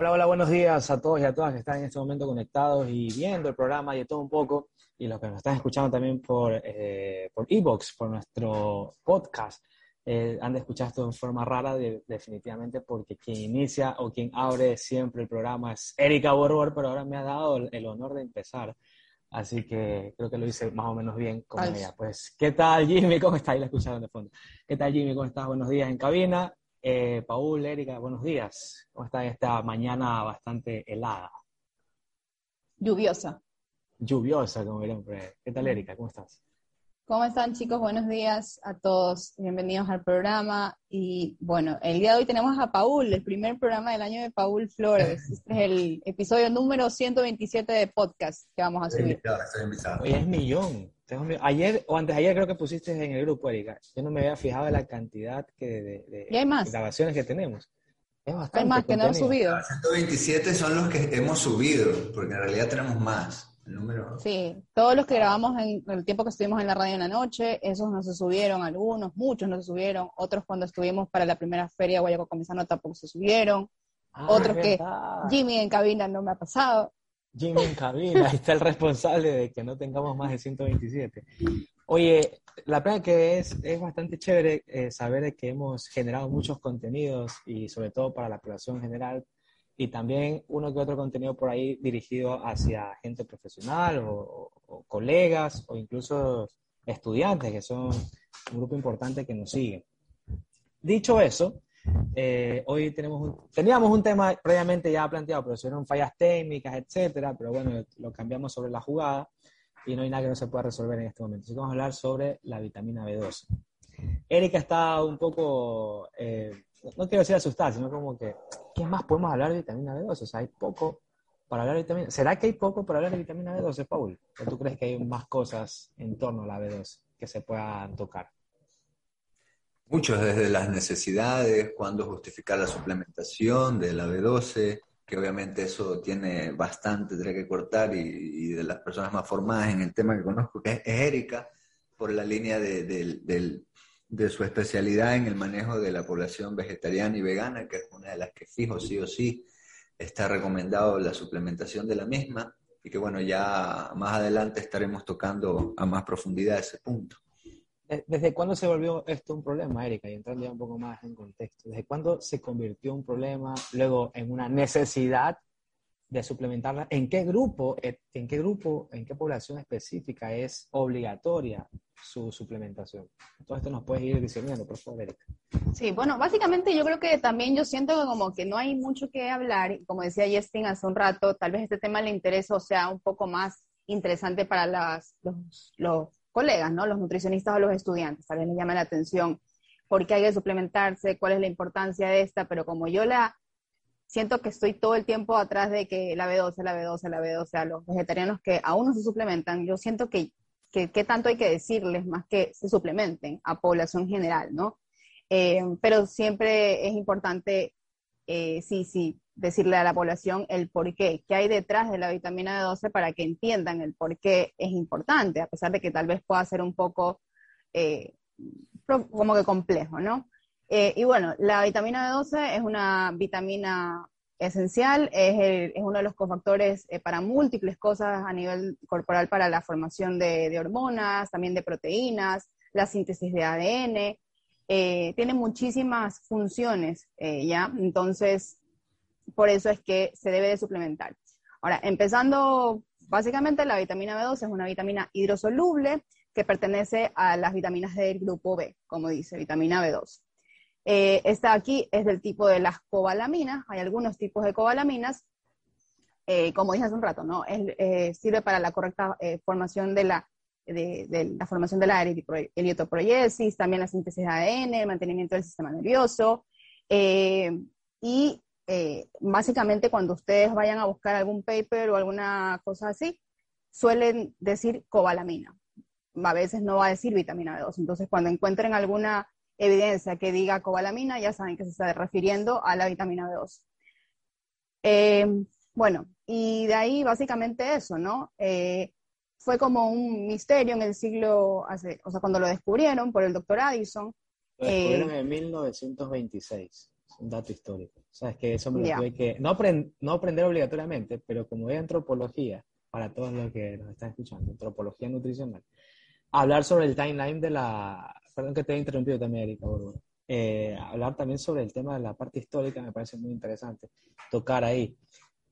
Hola, hola, buenos días a todos y a todas que están en este momento conectados y viendo el programa y de todo un poco, y los que nos están escuchando también por eh, por Evox, por nuestro podcast. Eh, han de escuchar esto de forma rara, definitivamente, porque quien inicia o quien abre siempre el programa es Erika Borbor, pero ahora me ha dado el, honor de empezar. Así que creo que lo hice más o menos bien con ella. Pues, ¿qué tal, Jimmy? ¿Cómo estás? Ahí la escucharon de fondo. ¿Qué tal, Jimmy? ¿Cómo estás? Buenos días en cabina. Eh, Paul, Erika, buenos días. ¿Cómo está esta mañana bastante helada? Lluviosa. Lluviosa, como verán. ¿Qué tal, Erika? ¿Cómo estás? ¿Cómo están chicos? Buenos días a todos. Bienvenidos al programa. Y bueno, el día de hoy tenemos a Paul, el primer programa del año de Paul Flores. Este es el episodio número 127 de podcast que vamos a subir. Hoy es millón. Ayer o antes de ayer creo que pusiste en el grupo, Erika. Yo no me había fijado en la cantidad que de, grabaciones que tenemos. Es bastante hay más que no hemos subido. 127 son los que hemos subido, porque en realidad tenemos más. Sí, todos los que grabamos en el tiempo que estuvimos en la radio en la noche, esos no se subieron, algunos, muchos no se subieron, otros cuando estuvimos para la primera feria Guayaco Comisano tampoco se subieron, ah, otros que Jimmy en cabina no me ha pasado. Jimmy en cabina, está el responsable de que no tengamos más de 127. Oye, la pena que es, es bastante chévere eh, saber que hemos generado muchos contenidos y sobre todo para la población general y también uno que otro contenido por ahí dirigido hacia gente profesional o, colegas o incluso estudiantes, que son un grupo importante que nos sigue. Dicho eso, eh, hoy tenemos teníamos un tema previamente ya planteado, pero fueron fallas técnicas, etcétera, pero bueno, lo cambiamos sobre la jugada y no hay nada que no se pueda resolver en este momento. Así que vamos a hablar sobre la vitamina B12. Erika está un poco eh, no quiero decir asustar, sino como que, ¿qué más podemos hablar de vitamina B12? O sea, hay poco para hablar de vitamina ¿Será que hay poco para hablar de vitamina B12, Paul? ¿O tú crees que hay más cosas en torno a la B12 que se puedan tocar? Muchos, desde las necesidades, cuándo justificar la suplementación de la B12, que obviamente eso tiene bastante tendré que cortar, y, de las personas más formadas en el tema que conozco, que es, Erika, por la línea del de su especialidad en el manejo de la población vegetariana y vegana, que es una de las que fijo sí o sí está recomendado la suplementación de la misma y que bueno, ya más adelante estaremos tocando a más profundidad ese punto. ¿Desde cuándo se volvió esto un problema, Erika? Y entrando ya un poco más en contexto. ¿Desde cuándo se convirtió un problema, luego en una necesidad de suplementarla? ¿En qué grupo, en qué grupo, en qué población específica es obligatoria su suplementación. Todo esto nos puedes ir diciendo, por favor, Erika. Sí, bueno, básicamente yo creo que también yo siento que como que no hay mucho que hablar, como decía Justin hace un rato, tal vez este tema le interese o sea un poco más interesante para las, los, los colegas, ¿no? Los nutricionistas o los estudiantes, tal vez les llame la atención por qué hay que suplementarse, cuál es la importancia de esta, pero como yo la siento que estoy todo el tiempo atrás de que la B12, la B12, la B12, a los vegetarianos que aún no se suplementan, yo siento que qué tanto hay que decirles más que se suplementen a población general, ¿no? Eh, pero siempre es importante, eh, sí, sí, decirle a la población el por qué, qué hay detrás de la vitamina B12 para que entiendan el por qué es importante, a pesar de que tal vez pueda ser un poco eh, como que complejo, ¿no? y bueno, la vitamina B12 es una vitamina esencial, es, uno de los cofactores eh, para múltiples cosas a nivel corporal para la formación de, hormonas, también de proteínas, la síntesis de ADN, eh, tiene muchísimas funciones, eh, ¿ya? Entonces, por eso es que se debe de suplementar. Ahora, empezando, básicamente la vitamina B2 es una vitamina hidrosoluble que pertenece a las vitaminas del grupo B, como dice, vitamina B2. Eh, esta aquí es del tipo de las cobalaminas, hay algunos tipos de cobalaminas, eh, como dije hace un rato, ¿no? Eh, sirve para la correcta formación de la, de, la formación también la síntesis de ADN, el mantenimiento del sistema nervioso, y básicamente cuando ustedes vayan a buscar algún paper o alguna cosa así, suelen decir cobalamina. A veces no va a decir vitamina B2. Entonces, cuando encuentren alguna evidencia que diga cobalamina, ya saben que se está refiriendo a la vitamina B2. Eh, bueno, y de ahí básicamente eso, ¿no? Eh, fue como un misterio en el siglo, hace, o sea, cuando lo descubrieron por el doctor Addison. Lo descubrieron eh, en 1926. Un dato histórico. O sea, es que eso me lo tuve que, no, no aprender obligatoriamente, pero como es antropología, para todos los que nos están escuchando, antropología nutricional, hablar sobre el timeline de la, perdón que te he interrumpido también, Erika, eh, hablar también sobre el tema de la parte histórica me parece muy interesante, tocar ahí.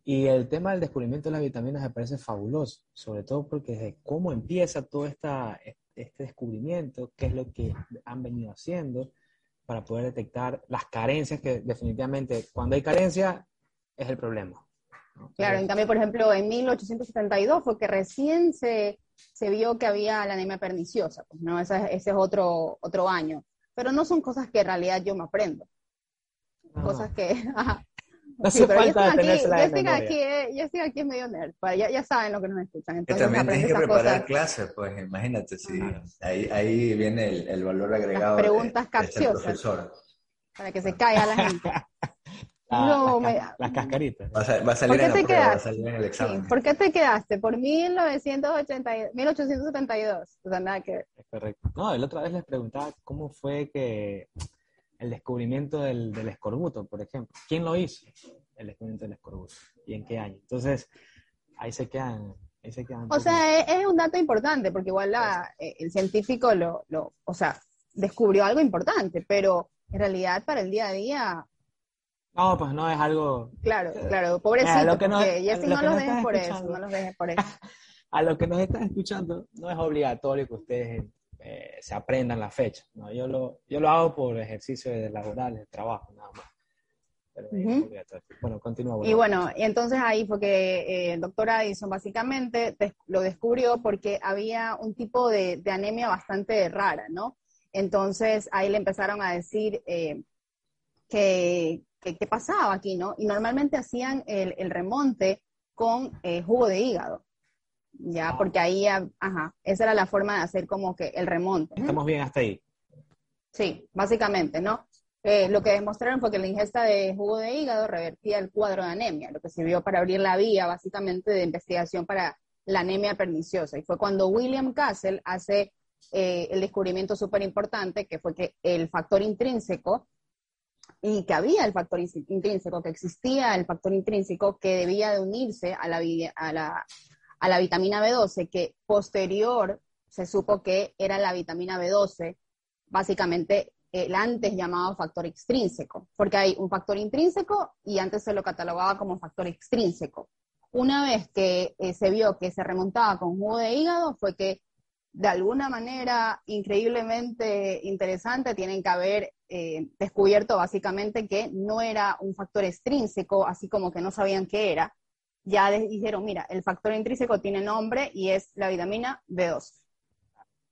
Y el tema del descubrimiento de las vitaminas me parece fabuloso, sobre todo porque desde cómo empieza todo esta, este descubrimiento, qué es lo que han venido haciendo para poder detectar las carencias que definitivamente cuando hay carencia es el problema. Claro, en cambio, por ejemplo, en 1872 fue que recién se, se vio que había la anemia perniciosa, pues, ¿no? Ese, ese, es otro, otro año. Pero no son cosas que en realidad yo me aprendo. Cosas que, No hace falta yo estoy, aquí, yo, estoy aquí, yo estoy aquí medio nerd, ya, ya saben lo que nos escuchan. Entonces, también tienes que preparar clases, pues imagínate, si ahí, ahí viene el, el valor agregado. Las preguntas de, capciosas. profesor. Para que se caiga la gente. no, las, cascaritas. Va a, va a salir en la prueba, va a salir en el examen. ¿Por qué te quedaste? Por 1980, 1872. O sea, nada que Es correcto. No, la otra vez les preguntaba cómo fue que el descubrimiento del, del, escorbuto, por ejemplo. ¿Quién lo hizo? El descubrimiento del escorbuto. ¿Y en qué año? Entonces, ahí se quedan. Ahí se quedan o sea, es, un dato importante, porque igual la, eh, el científico lo, lo, o sea, descubrió algo importante, pero en realidad para el día a día... No, pues no es algo... Claro, claro, pobrecito, lo que no, no los dejes por eso, no los dejes por eso. a los que nos están escuchando, no es obligatorio que ustedes eh, se aprendan la fecha. ¿no? Yo, lo, yo lo hago por ejercicio de laboral, de trabajo, nada más. Bueno, continúa. Y bueno, y entonces ahí fue que eh, el doctor Addison básicamente lo descubrió porque había un tipo de, anemia bastante rara, ¿no? Entonces ahí le empezaron a decir eh, que, qué pasaba aquí, ¿no? Y normalmente hacían el, el remonte con jugo de hígado ya, porque ahí, ajá, esa era la forma de hacer como que el remonte. Estamos bien hasta ahí. Sí, básicamente, ¿no? Eh, lo que demostraron fue que la ingesta de jugo de hígado revertía el cuadro de anemia, lo que sirvió para abrir la vía, básicamente, de investigación para la anemia perniciosa. Y fue cuando William Castle hace eh, el descubrimiento súper importante, que fue que el factor intrínseco, y que había el factor intrínseco, que existía el factor intrínseco que debía de unirse a la, a la a la vitamina B12, que posterior se supo que era la vitamina B12, básicamente el antes llamado factor extrínseco, porque hay un factor intrínseco y antes se lo catalogaba como factor extrínseco. Una vez que eh, se vio que se remontaba con jugo de hígado, fue que de alguna manera increíblemente interesante tienen que haber eh, descubierto básicamente que no era un factor extrínseco, así como que no sabían qué era, ya dijeron, mira, el factor intrínseco tiene nombre y es la vitamina B2.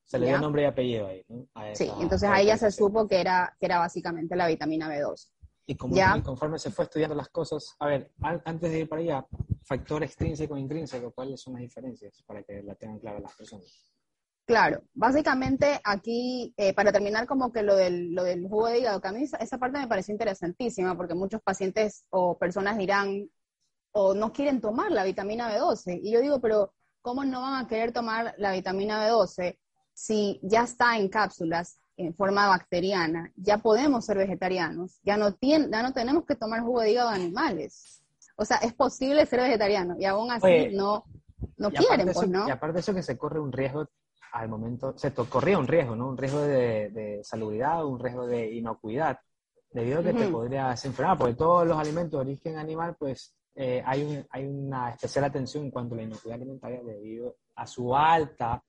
Se le dio nombre y apellido ahí, sí, entonces ahí ya se supo que era, que era básicamente la vitamina B2. Y, como, ya, conforme se fue estudiando las cosas, a ver, antes de ir para allá, factor extrínseco e intrínseco, ¿cuáles son las diferencias para que la tengan claras las personas? Claro, básicamente aquí, eh, para terminar como que lo del, lo del jugo de hígado, que a mí esa parte me pareció interesantísima, porque muchos pacientes o personas dirán, o no quieren tomar la vitamina B12. Y yo digo, pero ¿cómo no van a querer tomar la vitamina B12 si ya está en cápsulas en forma bacteriana? Ya podemos ser vegetarianos, ya no, tiene, ya no tenemos que tomar jugo de hígado de animales. O sea, es posible ser vegetariano y aún así no, no quieren, pues, ¿no? Y aparte de eso que se corre un riesgo al momento, se corría un riesgo, ¿no? Un riesgo de, de salubridad, un riesgo de inocuidad, debido a que te podrías enfermar, porque todos los alimentos de origen animal, pues eh, hay, hay una especial atención en cuanto a la inocuidad alimentaria debido a su alta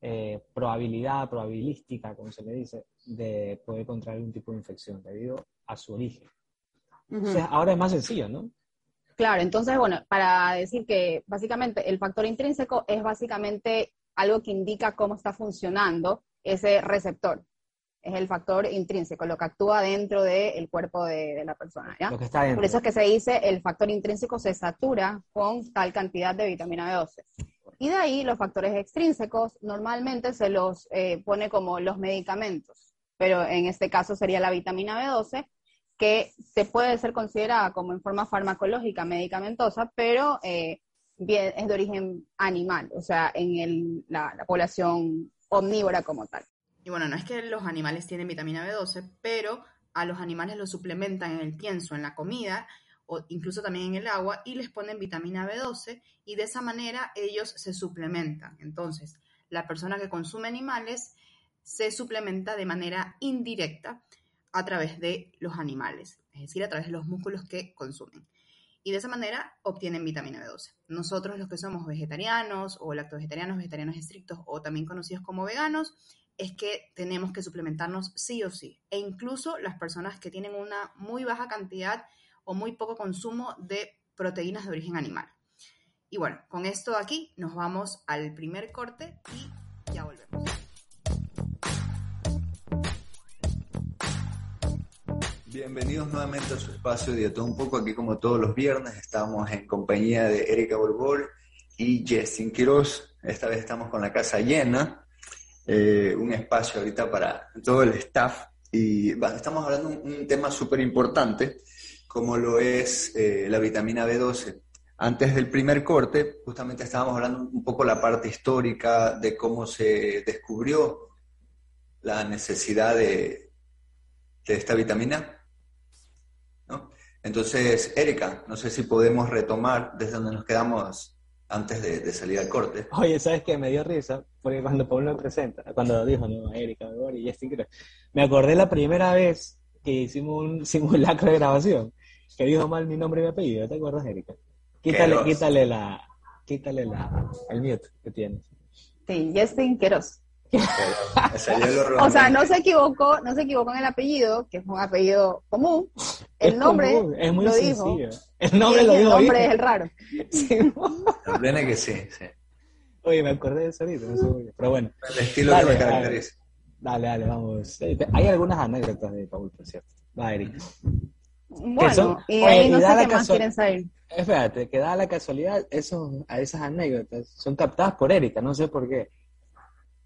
eh, probabilidad, probabilística, como se le dice, de poder contraer un tipo de infección debido a su origen. Entonces, ahora es más sencillo, ¿no? Claro, entonces, bueno, para decir que básicamente el factor intrínseco es básicamente algo que indica cómo está funcionando ese receptor es el factor intrínseco, lo que actúa dentro del cuerpo de, la persona. ¿ya? Por eso es que se dice el factor intrínseco se satura con tal cantidad de vitamina B12. Y de ahí los factores extrínsecos normalmente se los eh, pone como los medicamentos, pero en este caso sería la vitamina B12, que se puede ser considerada como en forma farmacológica medicamentosa, pero eh, bien, es de origen animal, o sea, en la población omnívora como tal. Y bueno, no es que los animales tienen vitamina B12, pero a los animales los suplementan en el pienso, en la comida, o incluso también en el agua, y les ponen vitamina B12, y de esa manera ellos se suplementan. Entonces, la persona que consume animales se suplementa de manera indirecta a través de los animales, es decir, a través de los músculos que consumen. Y de esa manera obtienen vitamina B12. Nosotros los que somos vegetarianos o lactovegetarianos, vegetarianos estrictos o también conocidos como veganos, es que tenemos que suplementarnos sí o sí. E incluso las personas que tienen una muy baja cantidad o muy poco consumo de proteínas de origen animal. Y bueno, con esto aquí nos vamos al primer corte y ya volvemos. Bienvenidos nuevamente a su espacio de todo un poco. Aquí como todos los viernes estamos en compañía de Erika Borbol y Justin Quiroz. Esta vez estamos con la casa llena, eh, un espacio ahorita para todo el staff. Y estamos hablando de un, tema súper importante, como lo es eh, la vitamina B12. Antes del primer corte, justamente estábamos hablando un poco la parte histórica de cómo se descubrió la necesidad de, de esta vitamina entonces, Erika, no sé si podemos retomar desde donde nos quedamos antes de, salir al corte. Oye, ¿sabes qué? Me dio risa, porque cuando Pablo me presenta, cuando dijo, no, Erika, y Justin me acordé la primera vez que hicimos un simulacro de grabación, que dijo mal mi nombre y mi apellido, ¿te acuerdas, Erika? Quítale, quítale la, quítale la, el mute que tienes. Sí, Justin Queros. o sea, no se equivocó, no se equivocó en el apellido, que es un apellido común. El nombre es muy lo sencillo. dijo. El nombre lo el nombre es el raro. Sí. Viene que sí, sí. Oye, me acordé de eso ahorita, no sé Pero bueno. El estilo dale, que me caracteriza. Dale, dale, vamos. Eh, hay algunas anécdotas de Paul, por cierto. Va, Eric. Bueno, y ahí no sé qué más quieren saber. Espérate, que da la casualidad, esos, a esas anécdotas son captadas por Erika, no sé por qué.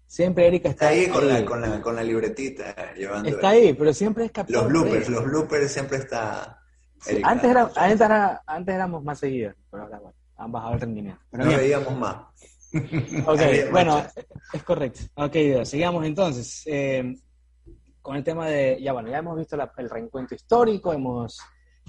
Siempre Erika está, ahí, con, La, con, la, con la libretita llevando. Está ahí, pero siempre es capaz. Los bloopers, los bloopers siempre está. antes, era, antes, era, antes, éramos más seguidos, pero ahora bueno, han bajado el rendimiento. no veíamos más. Ok, bueno, es correcto. Ok, sigamos entonces. Eh, con el tema de, ya bueno, ya hemos visto el reencuentro histórico, hemos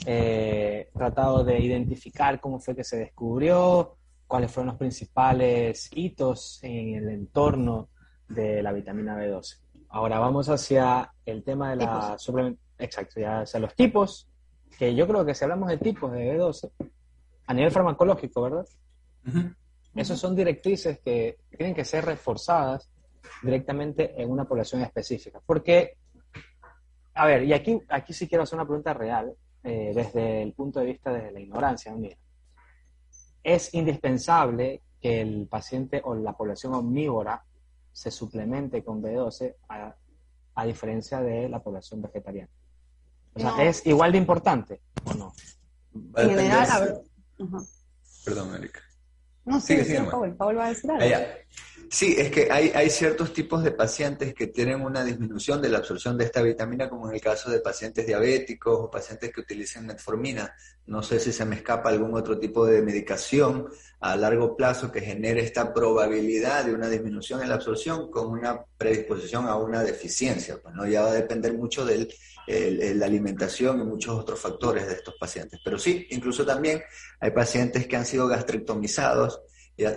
eh, tratado de identificar cómo fue que se descubrió, cuáles fueron los principales hitos en el entorno de la vitamina B12. Ahora vamos hacia el tema de la suplementación. Exacto, ya hacia los tipos, que yo creo que si hablamos de tipos de B12, a nivel farmacológico, ¿verdad? Esos son directrices que tienen que ser reforzadas directamente en una población específica. Porque, a ver, y aquí, aquí sí quiero hacer una pregunta real, eh, desde el punto de vista de la ignorancia mía. Es indispensable que el paciente o la población omnívora se suplemente con B12 a, diferencia de la población vegetariana. O sea, ¿es igual de importante o no? En general, Perdón, Erika. No, sí, sí, Paul, va a decir algo. Sí, es que hay, hay ciertos tipos de pacientes que tienen una disminución de la absorción de esta vitamina, como en el caso de pacientes diabéticos o pacientes que utilizan metformina. No sé si se me escapa algún otro tipo de medicación a largo plazo que genere esta probabilidad de una disminución en la absorción con una predisposición a una deficiencia. Pues no ya va a depender mucho de la alimentación y muchos otros factores de estos pacientes. Pero sí, incluso también hay pacientes que han sido gastrectomizados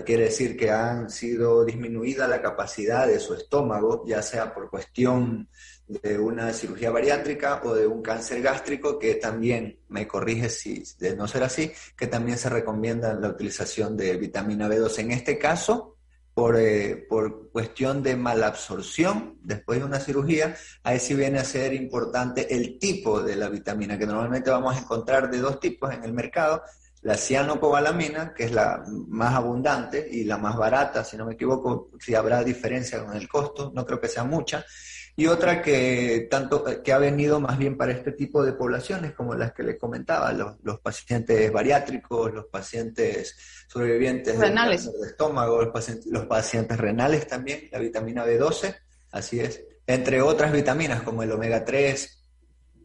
quiere decir que han sido disminuida la capacidad de su estómago, ya sea por cuestión de una cirugía bariátrica o de un cáncer gástrico, que también, me corrige si de no ser así, que también se recomienda la utilización de vitamina B2. En este caso, por, eh, por cuestión de malabsorción después de una cirugía, ahí sí viene a ser importante el tipo de la vitamina, que normalmente vamos a encontrar de dos tipos en el mercado, la cianocobalamina, que es la más abundante y la más barata, si no me equivoco, si habrá diferencia con el costo, no creo que sea mucha, y otra que tanto que ha venido más bien para este tipo de poblaciones como las que les comentaba, los, pacientes bariátricos, los pacientes sobrevivientes renales. de estómago, los pacientes, los pacientes renales también, la vitamina B12, así es, entre otras vitaminas como el omega 3,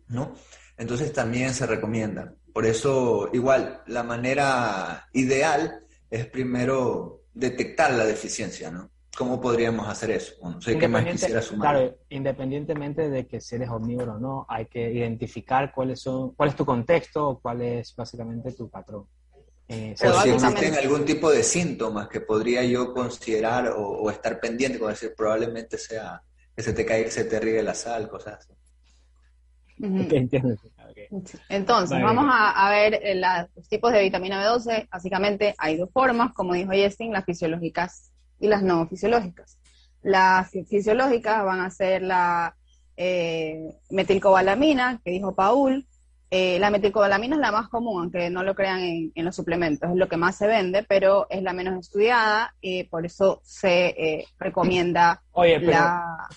¿no? Entonces también se recomiendan. Por eso, igual, la manera ideal es primero detectar la deficiencia, ¿no? ¿Cómo podríamos hacer eso? no sé qué más quisiera sumar. Claro, independientemente de que si eres omnívoro o no, hay que identificar cuáles son, cuál es tu contexto o cuál es básicamente tu patrón. Eh, o si existen algún tipo de síntomas que podría yo considerar o, estar pendiente, como decir, probablemente sea que se te caiga, que se te riegue la sal, cosas así. Entonces, vamos a, ver eh, los tipos de vitamina B12. Básicamente hay dos formas, como dijo Justin, las fisiológicas y las no fisiológicas. Las fisiológicas van a ser la eh, metilcobalamina, que dijo Paul. Eh, la metilcobalamina es la más común, aunque no lo crean en, los suplementos, es lo que más se vende, pero es la menos estudiada y por eso se recomienda la,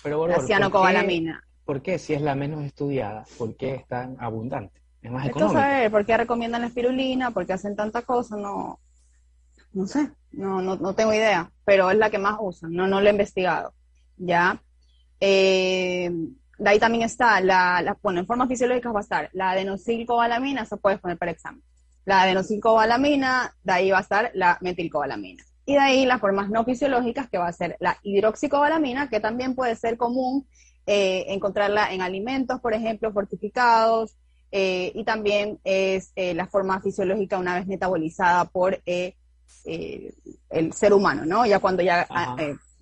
cianocobalamina. ¿por qué si es la menos estudiada, por qué es tan abundante? Es más económico. Saber, ¿Por qué recomiendan la espirulina? ¿Por qué hacen tanta cosa? No, no sé, no, no, no tengo idea, pero es la que más usan, no, no lo he investigado. ¿Ya? Eh, de ahí también está, la, la, bueno, en forma fisiológica va a estar la adenosylcobalamina, eso puedes poner para examen. La adenosylcobalamina, de ahí va a estar la metilcobalamina. Y de ahí las formas no fisiológicas, que va a ser la hidroxicobalamina, que también puede ser común eh, encontrarla en alimentos, por ejemplo, fortificados, eh, y también es eh, la forma fisiológica una vez metabolizada por el ser humano, ¿no? Ya cuando ya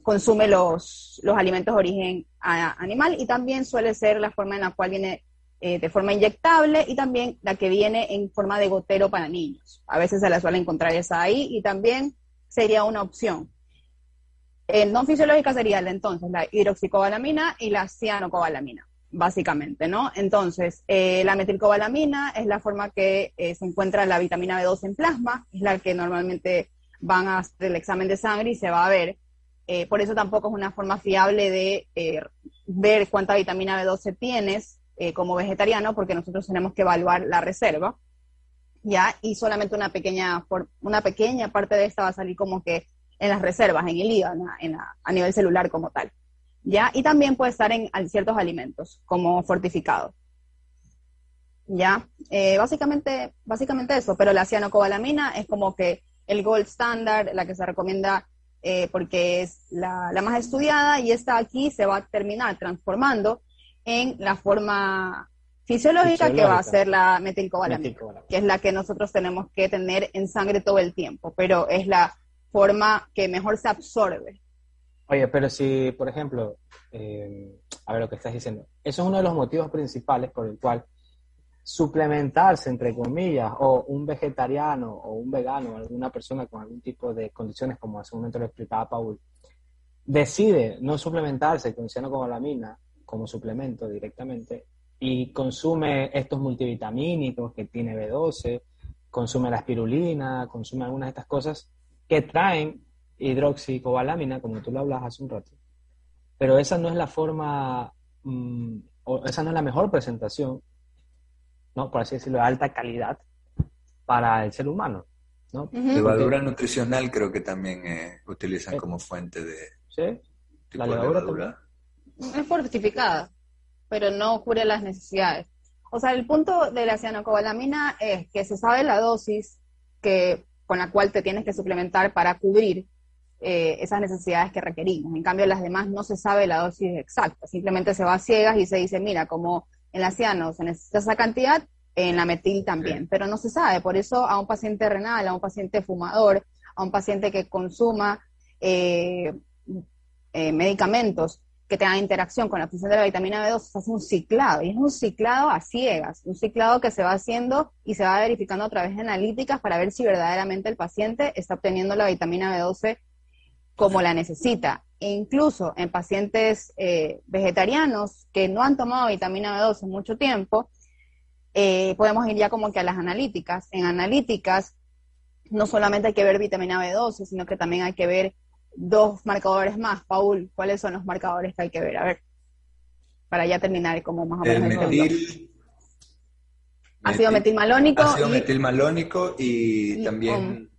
consume los, los alimentos de origen animal, y también suele ser la forma en la cual viene de forma inyectable y también la que viene en forma de gotero para niños. A veces se la suele encontrar esa ahí y también sería una opción. El no fisiológica sería entonces la hidroxicobalamina y la cianocobalamina, básicamente, ¿no? Entonces, eh, la metilcobalamina es la forma que eh, se encuentra la vitamina B2 en plasma, es la que normalmente van a hacer el examen de sangre y se va a ver. Eh, por eso tampoco es una forma fiable de ver cuánta vitamina B12 tienes como vegetariano, porque nosotros tenemos que evaluar la reserva, ¿ya? Y solamente una pequeña, parte de esta va a salir como que en las reservas, en el hígado, a nivel celular como tal. ¿Ya? Y también puede estar en ciertos alimentos, como fortificados. ¿Ya? Eh, básicamente, básicamente eso, pero la cianocobalamina es como que el gold standard, la que se recomienda eh, porque es la, más estudiada y esta aquí se va a terminar transformando en la forma fisiológica, que va a ser la metilcobalamina, que es la que nosotros tenemos que tener en sangre todo el tiempo, pero es la forma que mejor se absorbe. Oye, pero si, por ejemplo, eh, a ver lo que estás diciendo, eso es uno de los motivos principales por el cual suplementarse, entre comillas, o un vegetariano o un vegano, alguna persona con algún tipo de condiciones, como hace un momento lo explicaba Paul, decide no suplementarse con cianocobalamina como suplemento directamente y consume estos multivitamínicos que tiene B12, consume la espirulina, consume algunas de estas cosas, que traen hidroxicobalamina, como tú lo hablas hace un rato. Pero esa no es la forma, mm, o esa no es la mejor presentación, ¿no? por así decirlo, de alta calidad para el ser humano. ¿no? Levadura nutricional creo que también eh, utilizan eh, como fuente de... ¿Sí? La levadura, Es fortificada, pero no cubre las necesidades. O sea, el punto de la cianocobalamina es que se sabe la dosis que con la cual te tienes que suplementar para cubrir eh, esas necesidades que requerimos. En cambio, las demás no se sabe la dosis exacta, simplemente se va a ciegas y se dice, mira, como en la ciano se necesita esa cantidad, en la metil también, pero no se sabe. Por eso a un paciente renal, a un paciente fumador, a un paciente que consuma eh, eh, medicamentos que tengan interacción con la función de la vitamina B2, se hace un ciclado, y es un ciclado a ciegas, un ciclado que se va haciendo y se va verificando a través de analíticas para ver si verdaderamente el paciente está obteniendo la vitamina B12 como la necesita. E incluso en pacientes eh, vegetarianos que no han tomado vitamina B12 en mucho tiempo, eh, podemos ir ya como que a las analíticas. En analíticas no solamente hay que ver vitamina B12, sino que también hay que ver dos marcadores más. Paul, ¿cuáles son los marcadores que hay que ver? A ver, para ya terminar como más o menos. El metil, ácido metilmalónico. Ácido y, metilmalónico y, también...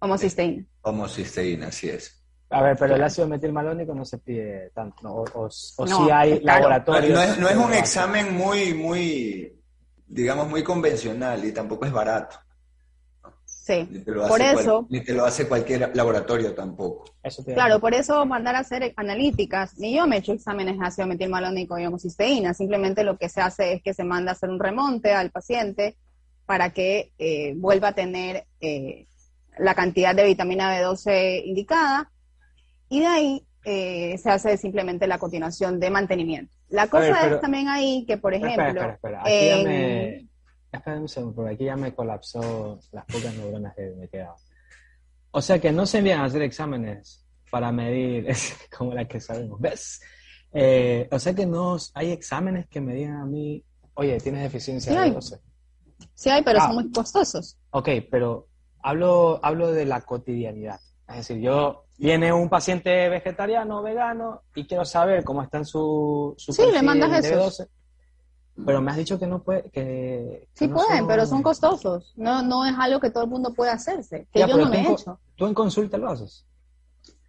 homocisteína. Homocisteína, así es. A ver, pero el ácido metilmalónico no se pide tanto, o, si hay laboratorios. No es, un examen muy, muy, digamos, muy convencional y tampoco es barato. Sí, Ni te lo por cual- eso, ni te lo hace cualquier laboratorio tampoco. Eso te claro, por eso mandar a hacer analíticas. Ni yo me he hecho exámenes de ácido metilmalónico y homocisteína. Simplemente lo que se hace es que se manda a hacer un remonte al paciente para que eh, vuelva a tener eh, la cantidad de vitamina B12 indicada. Y de ahí eh, se hace simplemente la continuación de mantenimiento. La cosa ver, pero- es también ahí que, por ejemplo, espera, espera. Aquí ya me... Espera un segundo, porque aquí ya me colapsó las pocas neuronas que me quedaban. O sea que no se envían a hacer exámenes para medir, como la que sabemos, ¿ves? Eh, o sea que no hay exámenes que me digan a mí, oye, tienes deficiencia Sí de hay. 12. sí hay, pero Ah. son muy costosos. Ok, pero hablo, hablo de la cotidianidad. Es decir, yo viene un paciente vegetariano o vegano y quiero saber cómo está en su, su Sí, le mandas. B12, pero me has dicho que no puede, que, Sí que no pueden, pero son costosos. No, no es algo que todo el mundo puede hacerse, que Ya, yo no me he hecho. Tú en consulta lo haces.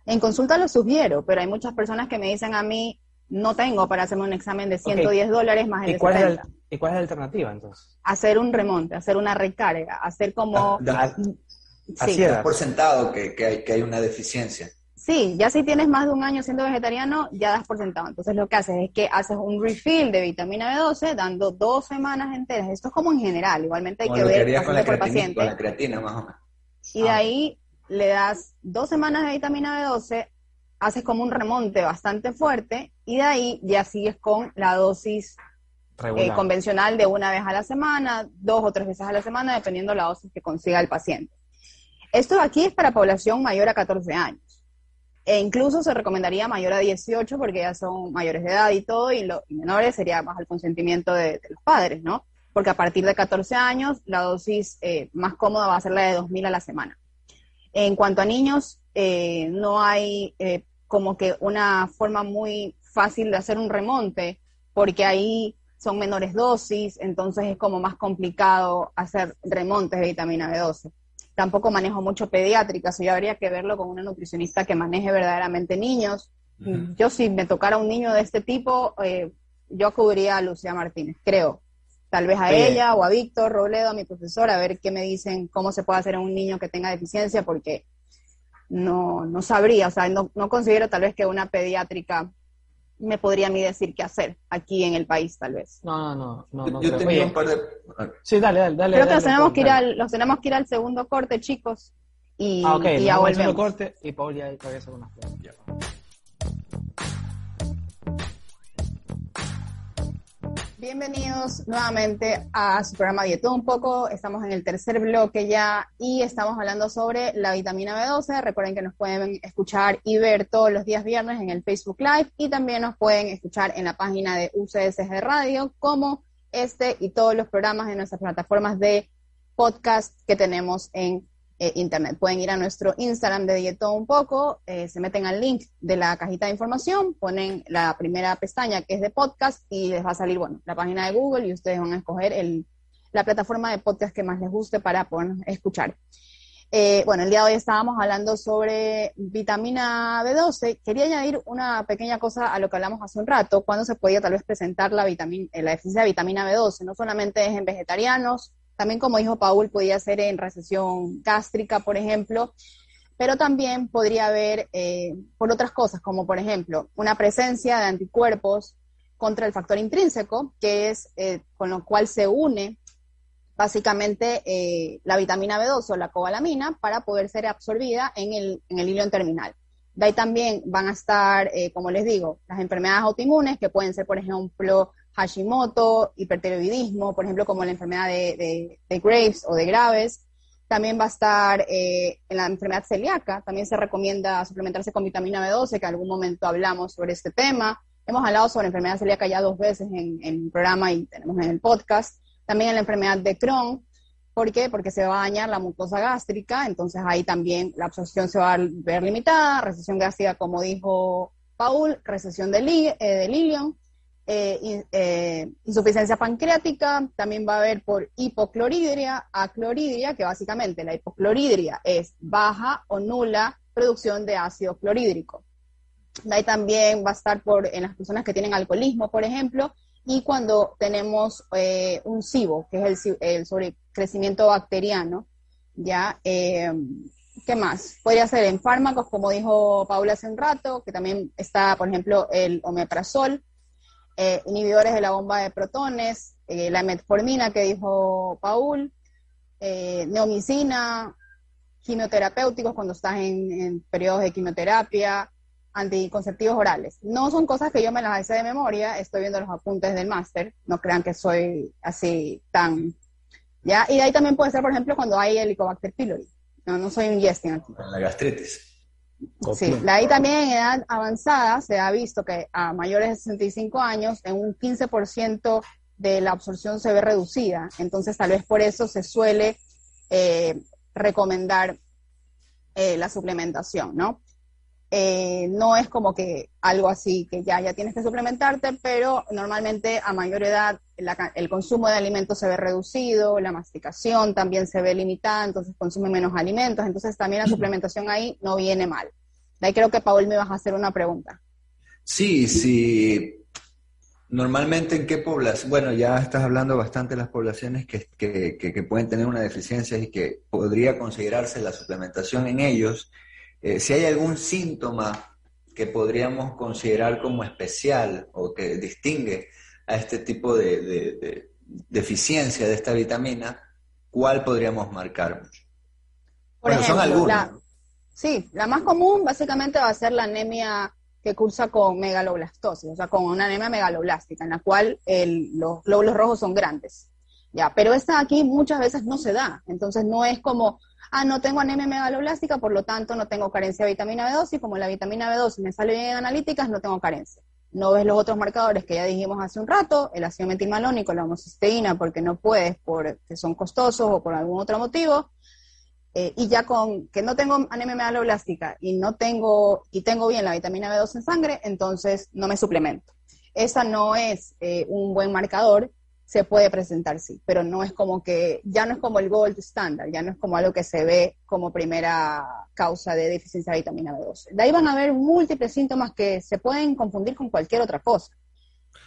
En consulta lo sugiero, pero hay muchas personas que me dicen a mí, no tengo para hacerme un examen de 110 dólares más el ¿Y cuál, es 70. el- ¿Y cuál es la alternativa entonces? Hacer un remonte, hacer una recarga, hacer como... Da- da- Así Sí, es. das por sentado que, que hay, que hay una deficiencia. sí, ya si tienes más de un año siendo vegetariano, ya das por sentado. Entonces lo que haces es que haces un refill de vitamina B12 dando dos semanas enteras. Esto es como en general, igualmente hay Como que lo que ver con la, por creatina, paciente. con la creatina, más o menos. y de Ah, ahí le das dos semanas de vitamina B12, haces como un remonte bastante fuerte y de ahí ya sigues con la dosis eh, convencional de una vez a la semana, dos o tres veces a la semana, dependiendo la dosis que consiga el paciente. Esto aquí es para población mayor a 14 años. E incluso se recomendaría mayor a 18 porque ya son mayores de edad y todo, y, lo, y menores sería más el consentimiento de, de los padres, ¿no? Porque a partir de 14 años la dosis eh, más cómoda va a ser la de 2000 a la semana. En cuanto a niños, eh, no hay eh, como que una forma muy fácil de hacer un remonte, porque ahí son menores dosis, entonces es como más complicado hacer remontes de vitamina B12. Tampoco manejo mucho pediátrica, ya habría que verlo con una nutricionista que maneje verdaderamente niños. Yo si me tocara un niño de este tipo, eh, yo acudiría a Lucía Martínez, creo. Tal vez a ella o a Víctor Robledo, a mi profesor, a ver qué me dicen, cómo se puede hacer a un niño que tenga deficiencia, porque no, no sabría, o sea, no, no considero tal vez que una pediátrica me podría a mí decir qué hacer aquí en el país, tal vez. No, no, no, no, no Yo tenía un par de... sí, dale, dale, dale. Creo que dale, los tenemos que ir al, los tenemos que ir al segundo corte, chicos, y, Ah, ok, y ya al segundo corte y Paul ya regresa con unas preguntas. Bienvenidos nuevamente a su programa Dieto un poco. Estamos en el tercer bloque ya y estamos hablando sobre la vitamina B12. Recuerden que nos pueden escuchar y ver todos los días viernes en el Facebook Live y también nos pueden escuchar en la página de UCSG Radio como este y todos los programas en nuestras plataformas de podcast que tenemos en eh, internet. Pueden ir a nuestro Instagram de Dieto un poco, eh, se meten al link de la cajita de información, ponen la primera pestaña que es de podcast y les va a salir, bueno, la página de Google y ustedes van a escoger el, la plataforma de podcast que más les guste para poder escuchar. Eh, bueno, el día de hoy estábamos hablando sobre vitamina B12. Quería añadir una pequeña cosa a lo que hablamos hace un rato, cuando se podía tal vez presentar la, vitamina, la deficiencia de vitamina B12. No solamente es en vegetarianos, también como dijo Paul, podía ser en recesión gástrica, por ejemplo, pero también podría haber eh, por otras cosas, como por ejemplo una presencia de anticuerpos contra el factor intrínseco, que es eh, con lo cual se une básicamente eh, la vitamina B2 o la cobalamina para poder ser absorbida en el, en el hilo terminal. De ahí también van a estar, como les digo, las enfermedades autoinmunes, que pueden ser, por ejemplo, Hashimoto, hipertiroidismo, por ejemplo, como la enfermedad de, de, de Graves o de Graves. También va a estar eh, en la enfermedad celíaca, también se recomienda suplementarse con vitamina B12, que en algún momento hablamos sobre este tema. Hemos hablado sobre enfermedad celíaca ya dos veces en, en el programa y tenemos en el podcast. También en la enfermedad de Crohn, ¿Por qué? Porque se va a dañar la mucosa gástrica, entonces ahí también la absorción se va a ver limitada, recesión gástrica, como dijo Paul, recesión de, eh, de Lilion, eh, eh, insuficiencia pancreática, también va a haber por hipocloridria, acloridria, que básicamente la hipocloridria es baja o nula producción de ácido clorhídrico. Ahí también va a estar por, en las personas que tienen alcoholismo, por ejemplo, y cuando tenemos eh, un SIBO, que es el, el sobrecrecimiento bacteriano, ¿ya? ¿Qué más? Podría ser en fármacos, como dijo Paula hace un rato, que también está, por ejemplo, el omeprazol, eh, inhibidores de la bomba de protones, eh, la metformina que dijo Paul, neomicina, quimioterapéuticos cuando estás en, en, periodos de quimioterapia, anticonceptivos orales. No son cosas que yo me las hice de memoria, estoy viendo los apuntes del máster, no crean que soy así tan... ¿ya? Y de ahí también puede ser, por ejemplo, cuando hay Helicobacter pylori. No, no soy un yesting. La gastritis. Sí, de ahí también en edad avanzada se ha visto que a mayores de 65 años en un 15% de la absorción se ve reducida. Entonces tal vez por eso se suele eh, recomendar eh, la suplementación, ¿no? Eh, no es como que algo así que ya, ya tienes que suplementarte, pero normalmente a mayor edad el consumo de alimentos se ve reducido, la masticación también se ve limitada, entonces consume menos alimentos, entonces también la suplementación ahí no viene mal. De ahí creo que Paul me vas a hacer una pregunta. Sí, sí. Normalmente en qué población, bueno, ya estás hablando bastante de las poblaciones que, que, que, que pueden tener una deficiencia y que podría considerarse la suplementación en ellos. Eh, si hay algún síntoma que podríamos considerar como especial o que distingue a este tipo de, deficiencia de esta vitamina, ¿cuál podríamos marcar? Por ejemplo, son algunas. sí, la más común básicamente va a ser la anemia que cursa con megaloblastosis, o sea, con una anemia megaloblástica, en la cual los glóbulos rojos son grandes. Ya, pero esta aquí muchas veces no se da, entonces no es como, ah, no tengo anemia megaloblástica, por lo tanto no tengo carencia de vitamina B2 y como la vitamina B2 me sale bien en analíticas, no tengo carencia. No ves los otros marcadores que ya dijimos hace un rato, el ácido metilmalónico, la homocisteína, porque no puedes, porque son costosos o por algún otro motivo. Eh, y ya con que no tengo anemia megaloblástica y no tengo, y tengo bien la vitamina B2 en sangre, entonces no me suplemento. Esa no es eh, un buen marcador se puede presentar, sí, pero no es como que, ya no es como el gold standard, ya no es como algo que se ve como primera causa de deficiencia de vitamina B12. De ahí van a haber múltiples síntomas que se pueden confundir con cualquier otra cosa.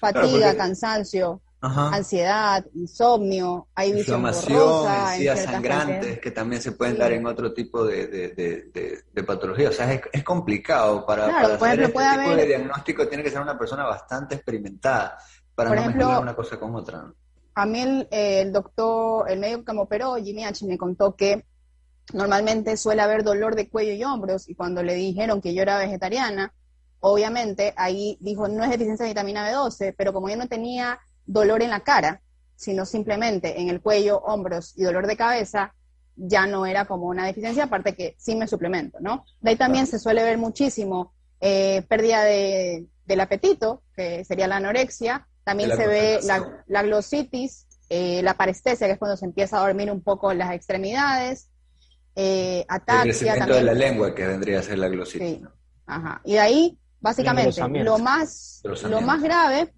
Fatiga, cansancio, ansiedad, insomnio, hay visión borrosa, sangrantes que también se pueden dar en otro tipo de, de, patología. O sea, es, complicado para, hacer este tipo de diagnóstico, tiene que ser una persona bastante experimentada para no ejemplo, una cosa con otra. A mí el, doctor, el médico que me operó, Jimmy H., me contó que normalmente suele haber dolor de cuello y hombros, y cuando le dijeron que yo era vegetariana, obviamente ahí dijo, no es deficiencia de vitamina B12, pero como yo no tenía dolor en la cara, sino simplemente en el cuello, hombros y dolor de cabeza, ya no era como una deficiencia, aparte que sí me suplemento, ¿no? De ahí también se suele ver muchísimo eh, pérdida de, del apetito, que sería la anorexia, también se ve la, glositis, eh, la parestesia, que es cuando se empieza a dormir un poco las extremidades, eh, ataxia. El crecimiento de la lengua, que vendría a ser la glositis. Ajá. Y de ahí, básicamente, lo más, lo más grave,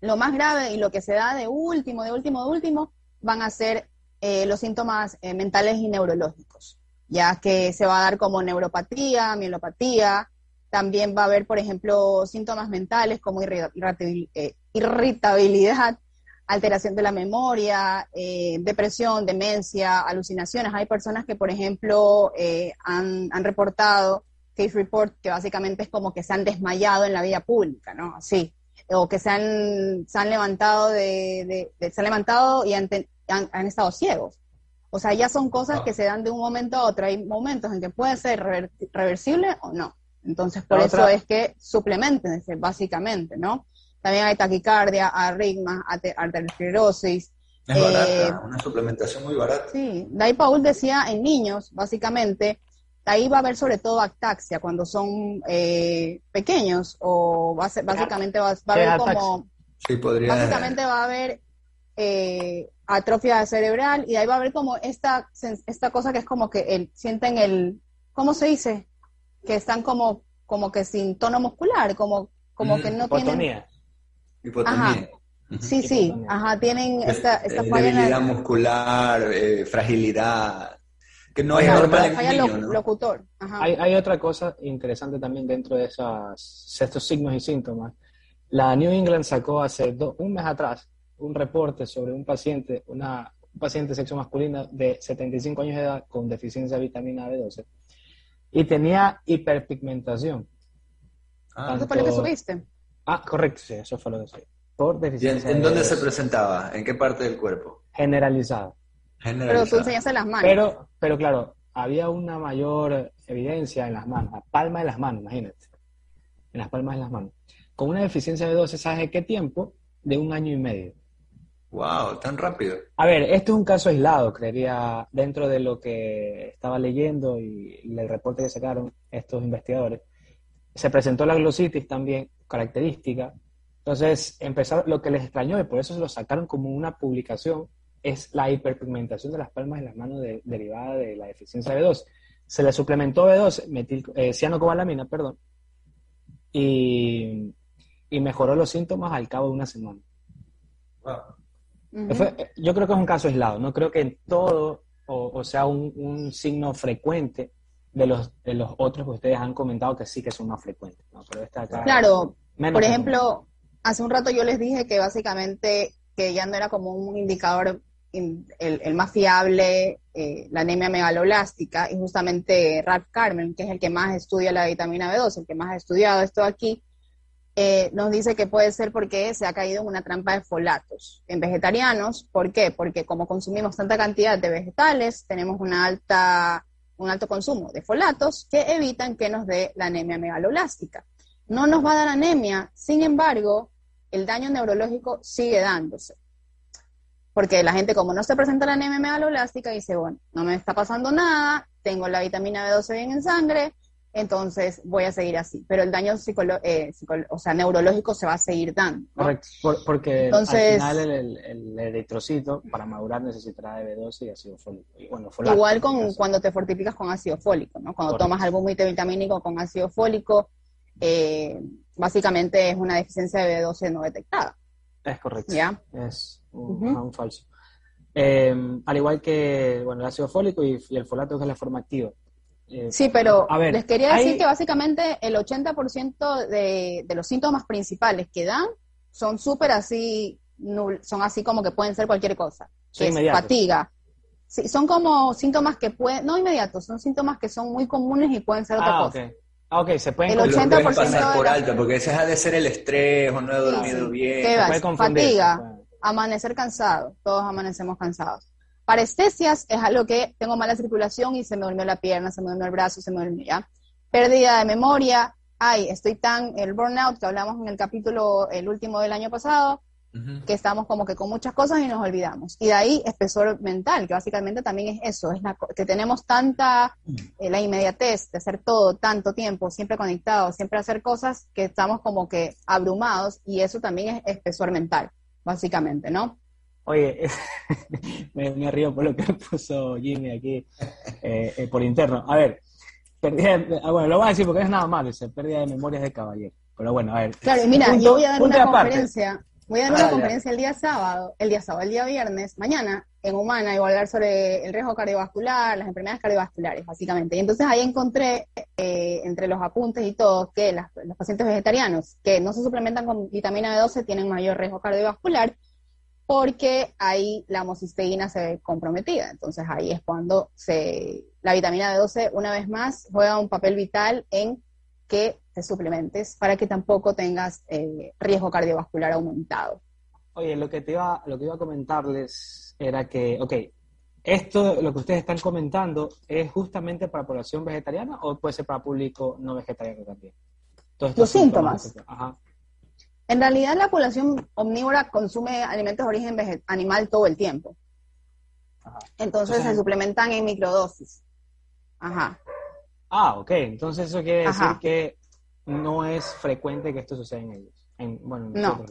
lo más grave y lo que se da de último, de último, de último, van a ser eh, los síntomas eh, mentales y neurológicos, ya que se va a dar como neuropatía, mielopatía, también va a haber, por ejemplo, síntomas mentales como irritabilidad, alteración de la memoria, eh, depresión, demencia, alucinaciones. Hay personas que, por ejemplo, eh, han, reportado case report que básicamente es como que se han desmayado en la vía pública, ¿no? Así. O que se han, se han levantado de, se han levantado y han, han, estado ciegos. O sea, ya son cosas ah. que se dan de un momento a otro. Hay momentos en que puede ser reversible o no. Entonces, por eso es que suplementen, básicamente, ¿no? También hay taquicardia, arritmas, arteriosclerosis. Es barata, eh, una suplementación muy barata. Sí, de ahí Paul decía en niños, básicamente, ahí va a haber sobre todo ataxia cuando son eh, pequeños o básicamente va, a haber como... Sí, podría... Básicamente va a haber eh, atrofia cerebral y ahí va a haber como esta, esta cosa que es como que el, sienten el... ¿Cómo se dice? Que están como, como que sin tono muscular, como, como que no tienen Hipotonía. Sí, sí, ajá, tienen esta, esta debilidad muscular, eh, fragilidad, que no es normal en niño, locutor. Hay, hay, otra cosa interesante también dentro de esas, estos signos y síntomas. La New England sacó hace un mes atrás un reporte sobre un paciente, una, paciente de sexo masculino de 75 años de edad con deficiencia de vitamina B12 y tenía hiperpigmentación. Ah, ¿Eso fue lo que subiste? Ah, correcto, sí, eso fue lo que subí. Por ¿y en, deficiencia en de dónde B12 se presentaba? ¿En qué parte del cuerpo? generalizada. Pero tú Generalizada. enseñaste las manos. Pero, pero claro, había una mayor evidencia en las manos, la palma de las manos, imagínate. En las palmas de las manos. Con una deficiencia de 12, ¿sabes de qué tiempo? De un año y medio. Wow, tan rápido. A ver, esto es un caso aislado, creería, dentro de lo que estaba leyendo y, y el reporte que sacaron estos investigadores. Se presentó la glositis también, característica. Entonces, empezaron, lo que les extrañó y por eso se lo sacaron como una publicación es la hiperpigmentación de las palmas de las manos de- derivada de la deficiencia de B12. Se le suplementó B12, metil, eh, cianocobalamina, perdón, y, y mejoró los síntomas al cabo de una semana. Wow. Ujú. Fue- eh, yo creo que es un caso aislado, no creo que en todo, o, o sea, un, un signo frecuente de los, de los otros que ustedes han comentado que sí que son más frecuentes, ¿no? Pero acá Claro, menos por ejemplo, hace un rato yo les dije que básicamente que ya no era como un indicador in- el, el más fiable, eh, la anemia megaloblástica, y justamente Ralph Carmen, que es el que más estudia la vitamina B12, el que más ha estudiado esto aquí, eh, nos dice que puede ser porque se ha caído en una trampa de folatos. En vegetarianos, ¿por qué? Porque como consumimos tanta cantidad de vegetales, tenemos una alta, un alto consumo de folatos que evitan que nos dé la anemia megaloblástica. No nos va a dar anemia, sin embargo, el daño neurológico sigue dándose. Porque la gente, como no se presenta la anemia megaloblástica, dice, bueno, no me está pasando nada, tengo la vitamina B12 bien en sangre, entonces voy a seguir así. Pero el daño eh, o sea, neurológico se va a seguir dando. ¿no? Correcto, por- porque Entonces- al final el, el, el eritrocito para madurar necesitará de B12 y ácido fólico. Y bueno, folato, Igual con este caso. cuando te fortificas con ácido fólico, ¿no? Cuando Correcto. tomas algún multivitamínico con ácido fólico, eh, básicamente es una deficiencia de B12 no detectada, Es correcto. ¿ya? Es un, falso. Eh, al igual que bueno, el ácido fólico y, y el folato, que es la forma activa. Eh, Sí, pero a ver, les quería decir hay- que básicamente el 80% de, de los síntomas principales que dan son súper así, nul- son así como que pueden ser cualquier cosa. Que es fatiga. Sí, son como síntomas que pueden, no inmediatos, son síntomas que son muy comunes y pueden ser otra Ah, cosa. ok. Ah, ok, se pueden El Lo confundir. pueden 80% pasar de por la- alto, porque ese ha de ser el estrés o no he Sí, dormido sí. bien. ¿Qué Se vas? puede confundir, Fatiga. Amanecer cansado, todos amanecemos cansados. Parestesias es algo que tengo mala circulación y se me durmió la pierna, se me durmió el brazo, se me durmió ya. Pérdida de memoria, ay, estoy tan, el burnout que hablamos en el capítulo, el último del año pasado, Que estamos como que con muchas cosas y nos olvidamos. Y de ahí espesor mental, que básicamente también es eso, es la, que tenemos tanta, eh, la inmediatez de hacer todo tanto tiempo, siempre conectados, siempre hacer cosas que estamos como que abrumados y eso también es espesor mental, básicamente, ¿no? Oye, me, me río por lo que puso Jimmy aquí eh, eh, por interno. A ver, pérdida de- ah, bueno, lo voy a decir porque es nada más, dice, pérdida de memorias de caballero. Pero bueno, a ver. Claro, y mira, Punto- yo voy a dar una aparte. conferencia, voy a dar una conferencia el día sábado, el día sábado, el día viernes, mañana, en Humana, y voy a hablar sobre el riesgo cardiovascular, las enfermedades cardiovasculares, básicamente. Y entonces ahí encontré, eh, entre los apuntes y todo, que las- los pacientes vegetarianos que no se suplementan con vitamina B12 tienen mayor riesgo cardiovascular porque ahí la homocisteína se ve comprometida. Entonces ahí es cuando se, la vitamina B12, una vez más, juega un papel vital en que te suplementes para que tampoco tengas eh, riesgo cardiovascular aumentado. Oye, lo que te iba, lo que iba a comentarles era que, ok, esto, lo que ustedes están comentando, ¿es justamente para población vegetariana o puede ser para público no vegetariano también? Todos Los síntomas. Ajá. En realidad la población omnívora consume alimentos de origen animal todo el tiempo. Ajá. Entonces se suplementan en microdosis. Ajá. Ah, ok. Entonces eso quiere decir Ajá. que no es frecuente que esto suceda en ellos. En, bueno, en No. los,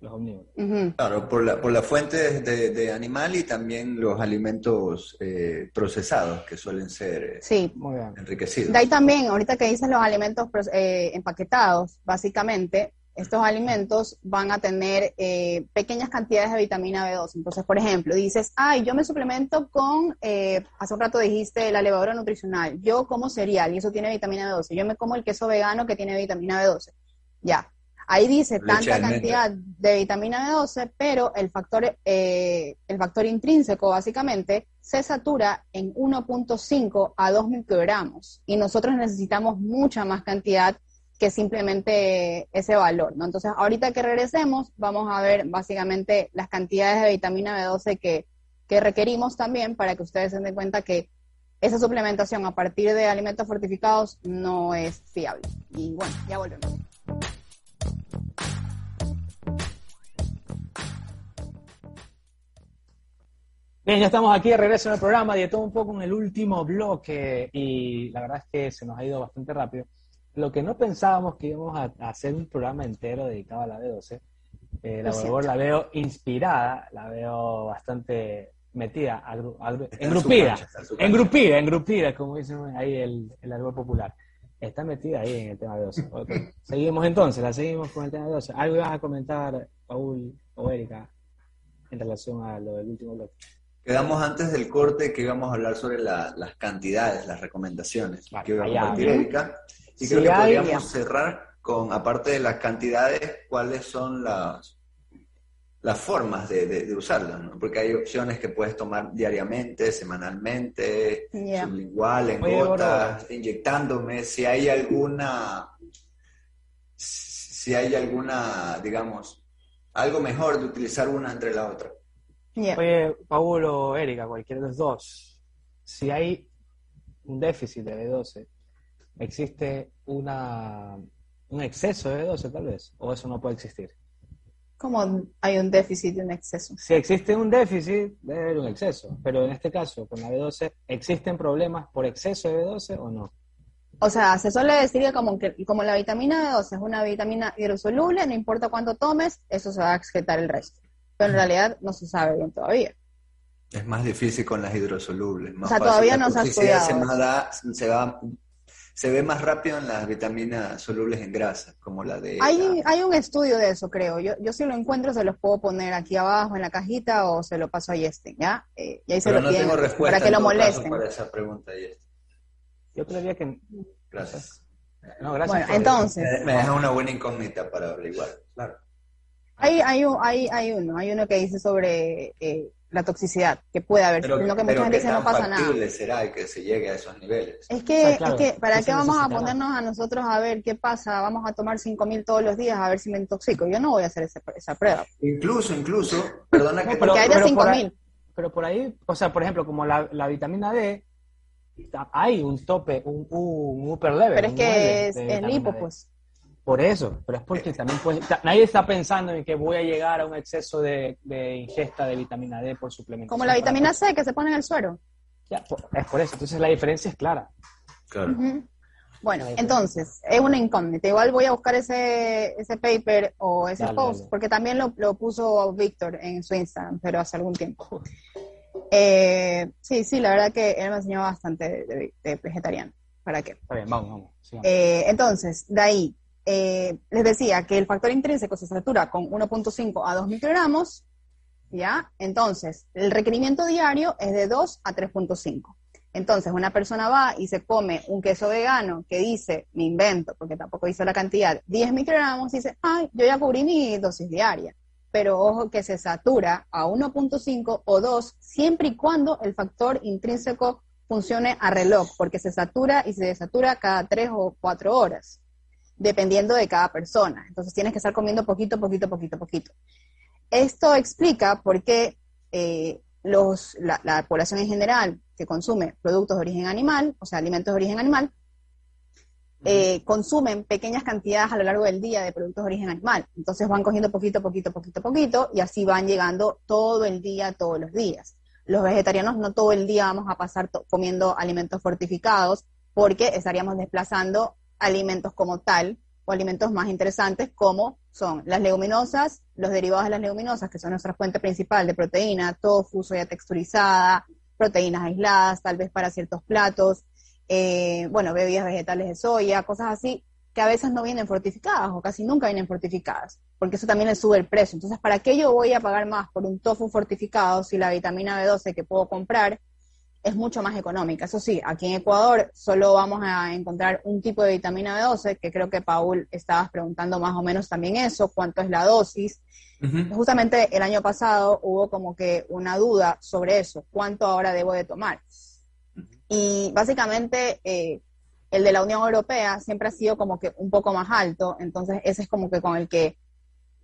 los omnívoros. Claro, por la, por la fuente de, de animal y también los alimentos eh, procesados que suelen ser eh, Sí, Muy bien. enriquecidos. De ahí también, ahorita que dices los alimentos eh, empaquetados, básicamente, estos alimentos van a tener eh, pequeñas cantidades de vitamina B2. Entonces, por ejemplo, dices, ay, yo me suplemento con, eh, hace un rato dijiste, la levadura nutricional. Yo como cereal y eso tiene vitamina B12. Yo me como el queso vegano que tiene vitamina B12. Ya. Ahí dice tanta cantidad de vitamina B12, pero el factor, eh, el factor intrínseco básicamente se satura en 1.5 a 2 microgramos y nosotros necesitamos mucha más cantidad que simplemente ese valor, ¿no? Entonces, ahorita que regresemos, vamos a ver básicamente las cantidades de vitamina B12 que, que requerimos también para que ustedes se den cuenta que esa suplementación a partir de alimentos fortificados no es fiable. Y bueno, ya volvemos. Bien, ya estamos aquí de regreso en el programa, de todo un poco en el último bloque y la verdad es que se nos ha ido bastante rápido lo que no pensábamos que íbamos a, hacer un programa entero dedicado a la B12. Eh, la la veo inspirada, la veo bastante metida, engrupida, engrupida, engrupida, como dicen ahí el, el árbol popular. Está metida ahí en el tema B12. Seguimos entonces, la seguimos con el tema B12. ¿Algo ibas a comentar, Paul o Erika, en relación a lo del último bloque? Quedamos antes del corte que íbamos a hablar sobre las cantidades, las recomendaciones que iba a compartir Erika. Y creo que podríamos cerrar con, aparte de las cantidades, cuáles son las, las formas de, de, usarlas, ¿no? Porque hay opciones que puedes tomar diariamente, semanalmente, sublingual, en gotas, inyectándome. Si hay alguna, si hay alguna, digamos, algo mejor de utilizar una entre la otra. Oye, Paulo o Erika, cualquiera de los dos, si hay un déficit de B12, existe una, un exceso de B12 tal vez, o eso no puede existir. ¿Cómo hay un déficit y un exceso? Si existe un déficit, debe haber un exceso, pero en este caso, con la B12, ¿existen problemas por exceso de B12 o no? O sea, se suele decir que como, que como la vitamina B12 es una vitamina hidrosoluble, no importa cuánto tomes, eso se va a excretar el resto. Pero en realidad no se sabe bien todavía. Es más difícil con las hidrosolubles. o sea, todavía no se ha estudiado. se va se ve más rápido en las vitaminas solubles en grasa, como la de... Hay, hay un estudio de eso, creo. Yo, yo si lo encuentro se los puedo poner aquí abajo en la cajita o se lo paso a Yestin, ¿ya? Eh, y ahí se lo no tengo respuesta para que lo molesten. Para esa pregunta, Yo creería que... Gracias. No, gracias. Bueno, entonces... Me, deja una buena incógnita para averiguar, claro. Hay, hay, hay, hay uno, hay uno que dice sobre eh, la toxicidad que puede haber, pero, que mucha gente dice no pasa nada. será que se llegue a esos niveles? Es que, es que ¿para qué vamos a ponernos a nosotros a ver qué pasa? Vamos a tomar 5.000 todos los días a ver si me intoxico. Yo no voy a hacer esa, esa prueba. Incluso, incluso, perdona que... Porque hay de 5.000. Pero por ahí, o sea, por ejemplo, como la, la vitamina D, hay un tope, un, un upper level. Pero es que es, es lipo, pues. Por eso, pero es porque también puede, nadie está pensando en que voy a llegar a un exceso de, ingesta de vitamina D por suplementación. Como la vitamina C que se pone en el suero. Ya, es por eso. Entonces la diferencia es clara. Claro. Bueno, entonces, es una incógnita. Igual voy a buscar ese, ese paper o ese post, porque también lo, lo, puso Víctor en su Instagram, pero hace algún tiempo. Eh, sí, sí, la verdad que él me enseñó bastante de, vegetariano. ¿Para qué? Está bien, vamos, vamos. Eh, entonces, de ahí, eh, les decía que el factor intrínseco se satura con 1.5 a 2 microgramos, ¿ya? Entonces, el requerimiento diario es de 2 a 3.5. Entonces, una persona va y se come un queso vegano que dice, me invento, porque tampoco dice la cantidad, 10 microgramos, dice, ay, yo ya cubrí mi dosis diaria. Pero ojo que se satura a 1.5 o 2 siempre y cuando el factor intrínseco funcione a reloj, porque se satura y se desatura cada 3 o 4 horas dependiendo de cada persona. Entonces tienes que estar comiendo poquito, poquito, poquito, poquito. Esto explica por qué eh, los, la, población en general que consume productos de origen animal, o sea, alimentos de origen animal, eh, consumen pequeñas cantidades a lo largo del día de productos de origen animal. Entonces van cogiendo poquito, poquito, poquito, poquito, y así van llegando todo el día, todos los días. Los vegetarianos no todo el día vamos a pasar comiendo alimentos fortificados porque estaríamos desplazando alimentos como tal o alimentos más interesantes como son las leguminosas, los derivados de las leguminosas, que son nuestra fuente principal de proteína, tofu, soya texturizada, proteínas aisladas, tal vez para ciertos platos, eh, bueno, bebidas vegetales de soya, cosas así, que a veces no vienen fortificadas o casi nunca vienen fortificadas, porque eso también le sube el precio. Entonces, ¿para qué yo voy a pagar más por un tofu fortificado si la vitamina B12 que puedo comprar es mucho más económica. Eso sí, aquí en Ecuador solo vamos a encontrar un tipo de vitamina B12, que creo que Paul estabas preguntando más o menos también eso, cuánto es la dosis. Justamente el año pasado hubo como que una duda sobre eso, cuánto ahora debo de tomar. Y básicamente eh, el de la Unión Europea siempre ha sido como que un poco más alto, entonces ese es como que con el que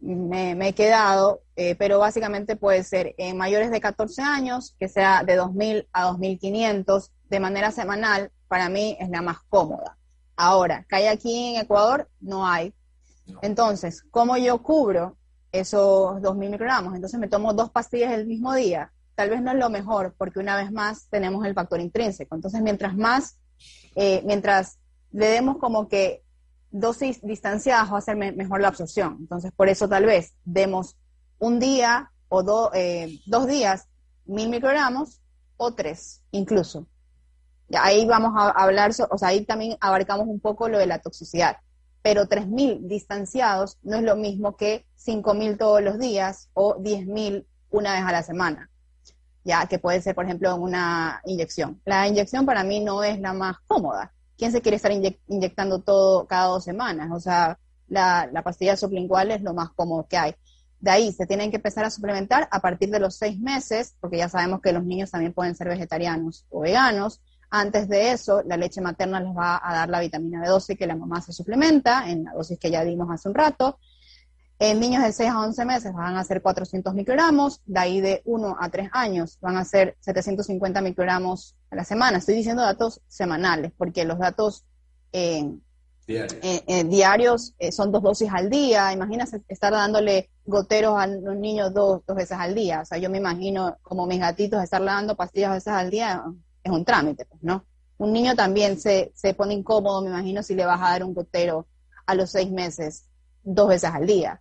me, he quedado, eh, pero básicamente puede ser en mayores de 14 años, que sea de 2.000 a 2.500 de manera semanal, para mí es la más cómoda. Ahora, que hay aquí en Ecuador, no hay. Entonces, ¿cómo yo cubro esos 2.000 microgramos? Entonces me tomo dos pastillas el mismo día. Tal vez no es lo mejor, porque una vez más tenemos el factor intrínseco. Entonces, mientras más, eh, mientras le demos como que dosis distanciadas va a ser mejor la absorción. Entonces, por eso tal vez demos un día o eh, dos días mil microgramos o tres incluso. Ahí vamos a hablar, o sea, ahí también abarcamos un poco lo de la toxicidad. Pero 3.000 distanciados no es lo mismo que 5.000 todos los días o 10.000 una vez a la semana, ya que puede ser, por ejemplo, una inyección. La inyección para mí no es la más cómoda, ¿quién se quiere estar inyectando todo cada dos semanas? O sea, la, pastilla sublingual es lo más cómodo que hay. De ahí se tienen que empezar a suplementar a partir de los seis meses, porque ya sabemos que los niños también pueden ser vegetarianos o veganos. Antes de eso, la leche materna les va a dar la vitamina B12 que la mamá se suplementa en la dosis que ya dimos hace un rato. En niños de 6 a 11 meses van a ser 400 microgramos, de ahí de 1 a 3 años van a ser 750 microgramos a la semana. Estoy diciendo datos semanales, porque los datos eh, diarios, eh, son dos dosis al día. Imagínate estar dándole goteros a los niños dos, dos veces al día. O sea, yo me imagino como mis gatitos estar dando pastillas dos veces al día es un trámite, pues, ¿no? Un niño también se, se pone incómodo, me imagino, si le vas a dar un gotero a los seis meses dos veces al día.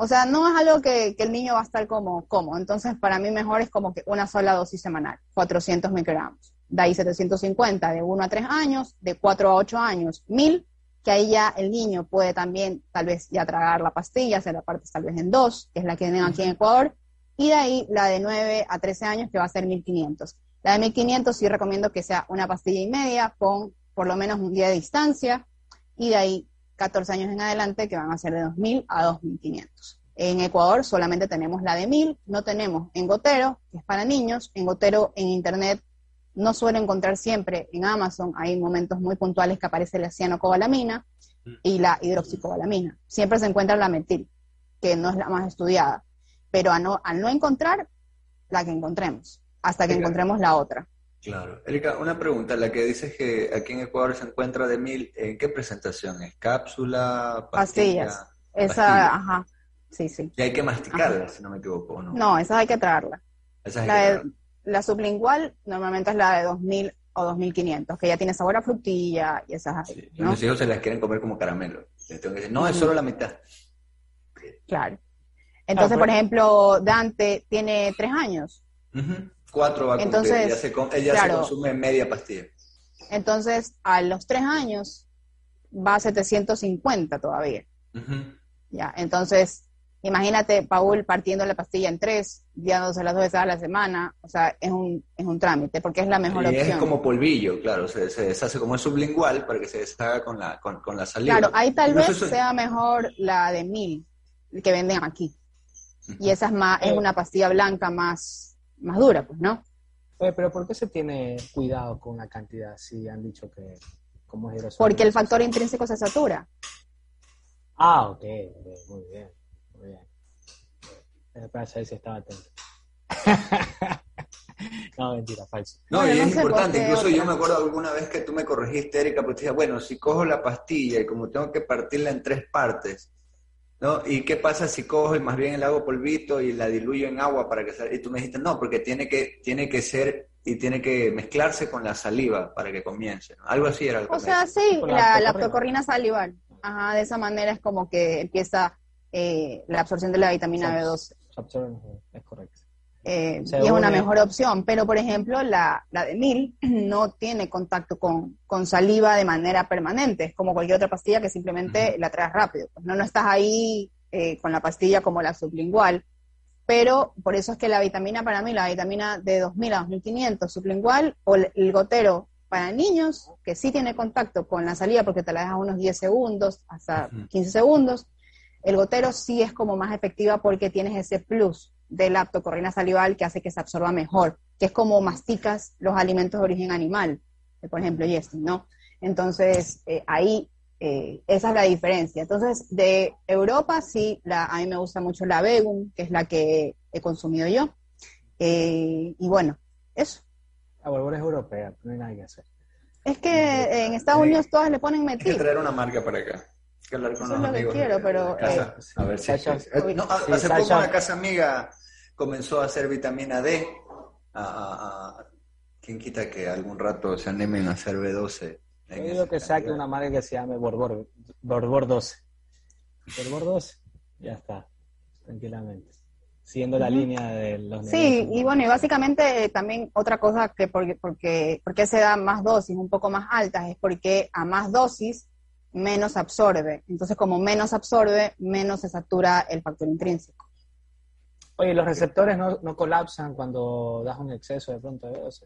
O sea, no es algo que, el niño va a estar como, como. Entonces, para mí mejor es como que una sola dosis semanal, 400 microgramos. De ahí 750 de 1 a 3 años, de 4 a 8 años, 1000, que ahí ya el niño puede también tal vez ya tragar la pastilla, se la parte tal vez en dos, que es la que tienen aquí en Ecuador. Y de ahí la de 9 a 13 años, que va a ser 1500. La de 1500 sí recomiendo que sea una pastilla y media con por lo menos un día de distancia. Y de ahí 14 años en adelante, que van a ser de 2.000 a 2.500. En Ecuador solamente tenemos la de 1.000, no tenemos en gotero, que es para niños. En gotero en Internet no suelo encontrar siempre en Amazon, hay momentos muy puntuales que aparece la cianocobalamina y la hidroxicobalamina. Siempre se encuentra la metil, que no es la más estudiada. Pero al no, al no encontrar, la que encontremos, hasta que encontremos la otra. Claro. Erika, una pregunta. La que dices que aquí en Ecuador se encuentra de mil, ¿en qué presentación? ¿Es cápsula? Pastillas. Esa, ajá. Sí, sí. Y hay que masticarla, si no me equivoco, ¿no? No, esa hay que traerla. la, la sublingual normalmente es la de 2000 o 2500, que ya tiene sabor a frutilla y esas sí. ¿no? Mis hijos se las quieren comer como caramelo. Les tengo que decir, no, es solo la mitad. Claro. Entonces, ah, por ejemplo, Dante tiene tres años. Cuatro va a Entonces, ella, se, consume media pastilla. Entonces, a los tres años va a 750 todavía. Ya, entonces, imagínate, Paul partiendo la pastilla en tres, las dos veces a la semana, o sea, es un, es un trámite, porque es la mejor y opción. Es como polvillo, claro, se, deshace como es sublingual para que se deshaga con la, con, la saliva. Claro, ahí tal vez sea mejor la de mil, que venden aquí. Y esa es más, es una pastilla blanca más, más dura, pues, ¿no? pero ¿por qué se tiene cuidado con la cantidad si han dicho que como es Porque el factor intrínseco se satura. Ah, ok, muy bien, muy bien. Para saber si estaba atento. no, mentira, falso. No, y es importante, incluso yo me acuerdo alguna vez que tú me corregiste, Erika, pues te dije, bueno, si cojo la pastilla y como tengo que partirla en tres partes, ¿no? ¿Y qué pasa si cojo y más bien le hago polvito y la diluyo en agua para que salga? Y tú me dijiste, no, porque tiene que, tiene que ser y tiene que mezclarse con la saliva para que comience. Algo así era. o sea, sí, la, la salival. Ajá, de esa manera es como que empieza eh, la absorción de la vitamina B12. es correcto. Eh, y es una mejor opción, pero por ejemplo la, la de mil no tiene contacto con, con, saliva de manera permanente, es como cualquier otra pastilla que simplemente la traes rápido, pues no, no estás ahí eh, con la pastilla como la sublingual, pero por eso es que la vitamina para mí, la vitamina de 2000 a 2500 sublingual o el, gotero para niños, que sí tiene contacto con la salida porque te la dejas unos 10 segundos hasta Ujú. 15 segundos, el gotero sí es como más efectiva porque tienes ese plus de la aptocorrina salival que hace que se absorba mejor, que es como masticas los alimentos de origen animal, por ejemplo, Yestin, ¿no? Entonces, eh, ahí eh, esa es la diferencia. Entonces, de Europa sí, la, a mí me gusta mucho la Begum, que es la que he consumido yo. Eh, y bueno, eso. La Borbor es europea, no hay nada que hacer. Es que en Estados. Unidos todas le ponen Hay que metil. traer una marca para acá. Que hablar con Eso es los lo que amigos quiero, de- pero, de casa. eh, a ver si eh, no, sí, hace poco una casa amiga comenzó a hacer vitamina D. A, a- a- ¿Quién quita que algún rato se animen a hacer B12? Yo digo que saque una marca que se llame Borbor, Borbor 12. Borbor 12, ya está, tranquilamente. Siguiendo la Ujú. línea de los Sí, negocios. y bueno, y básicamente eh, también otra cosa que porque, porque, porque se da más dosis un poco más altas es porque a más dosis menos absorbe. Entonces, como menos absorbe, menos se satura el factor intrínseco. Oye, los receptores no, no colapsan cuando das un exceso de pronto de B12.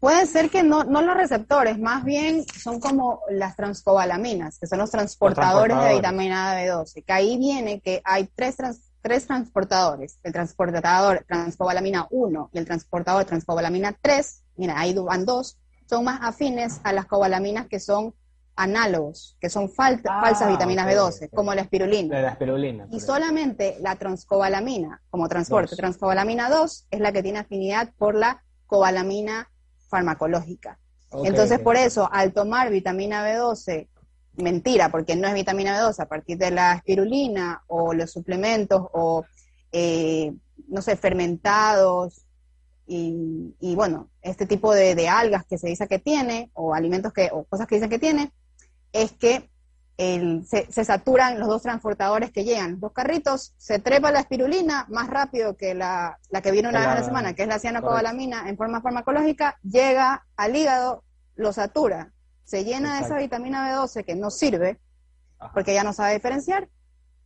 Puede ser que no, no los receptores, más bien son como las transcobalaminas, que son los transportadores, de transportadores. vitamina B12, que ahí viene que hay tres, trans- tres transportadores, el transportador transcobalamina 1 y el transportador transcobalamina 3, mira, ahí van dos, son más afines a las cobalaminas que son análogos, que son fal- Ah, falsas vitaminas ok, B12, ok. como la espirulina. La espirulina. Y solamente la transcobalamina, como transporte, Dos. transcobalamina 2, es la que tiene afinidad por la cobalamina farmacológica. Entonces, por eso, al tomar vitamina B12, mentira, porque no es vitamina B12, a partir de la espirulina o los suplementos o, eh, no sé, fermentados y, y, bueno, este tipo de, de algas que se dice que tiene o alimentos que, o cosas que dicen que tiene, es que el- se, se saturan los dos transportadores que llegan. Los dos carritos, se trepa la espirulina más rápido que la, la que viene una vez a la- semana, que es la cianocobalamina en forma farmacológica, llega al hígado, lo satura, se llena de esa vitamina B12 que no sirve, Ajá. porque ya no sabe diferenciar,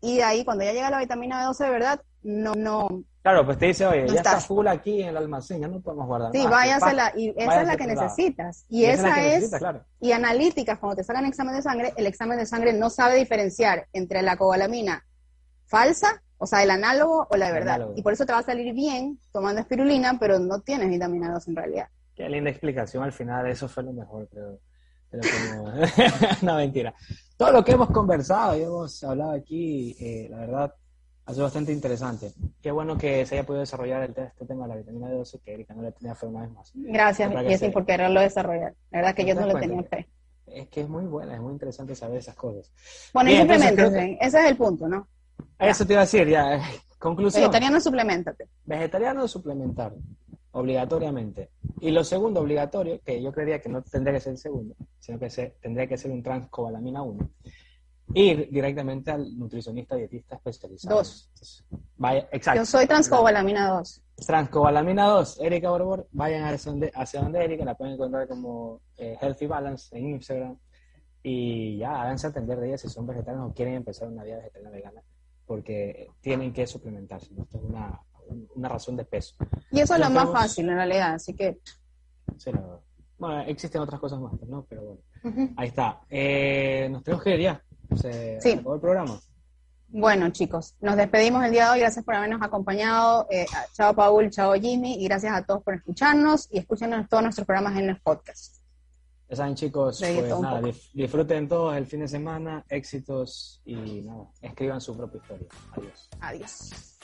y de ahí cuando ya llega la vitamina B12 de verdad, no, no, Claro, pues te dice, oye, No ya está está. full aquí en el almacén, ya no podemos guardar sí, váyasela, y esa es la que necesitas, y, esa es la esa que es, necesita, claro. y analíticas, cuando te sacan examen de sangre, el examen de sangre no sabe diferenciar entre la cobalamina falsa, o sea, el análogo o la de verdad. análogo. Y por eso te va a salir bien tomando espirulina, pero no tienes vitamina 2 en realidad. Qué linda explicación al final, eso fue lo mejor, creo. Pero como... no, mentira. Todo lo que hemos conversado y hemos hablado aquí, eh, la verdad, ha sido bastante interesante. Qué bueno que se haya podido desarrollar el, este tema de la vitamina D12, que Erika no le tenía fe una vez más. Gracias, Jessy, por quererlo desarrollar. La verdad que ¿Te yo no le tenía fe. Es que es muy buena, es muy interesante saber esas cosas. Bueno, Bien, y entonces suplementate. Ese es el punto, ¿no? Eso te iba a decir, ya. eh, Conclusión. Vegetariano, suplementate. Vegetariano suplementar, obligatoriamente. Y lo segundo obligatorio, que yo creería que no tendría que ser el segundo, sino que se, tendría que ser un transcobalamina 1. Ir directamente al nutricionista dietista especializado. Dos. Vaya, exacto. Yo soy transcobalamina 2. Transcobalamina 2, Erika Borbor, vayan hacia donde, hacia donde Erika, la pueden encontrar como eh, Healthy Balance en Instagram. Y ya, háganse atender de ella si son vegetarianos o quieren empezar una dieta vegetariana vegana, porque tienen que suplementarse. ¿no? Esto es una, una razón de peso. Y eso es lo más fácil en realidad, así que... Sí, verdad. Bueno, existen otras cosas más, ¿no? Pero bueno, ahí está. Eh, nos tenemos que ir ya. Se Sí. acabó el programa. Bueno, chicos, nos despedimos el día de hoy. Gracias por habernos acompañado. Eh, chao, Paul, chao, Jimmy. Y gracias a todos por escucharnos y escúchenos todos nuestros programas en los podcasts. Ya saben, chicos, pues nada, disfruten todos el fin de semana, éxitos y nada, escriban su propia historia. Adiós. Adiós.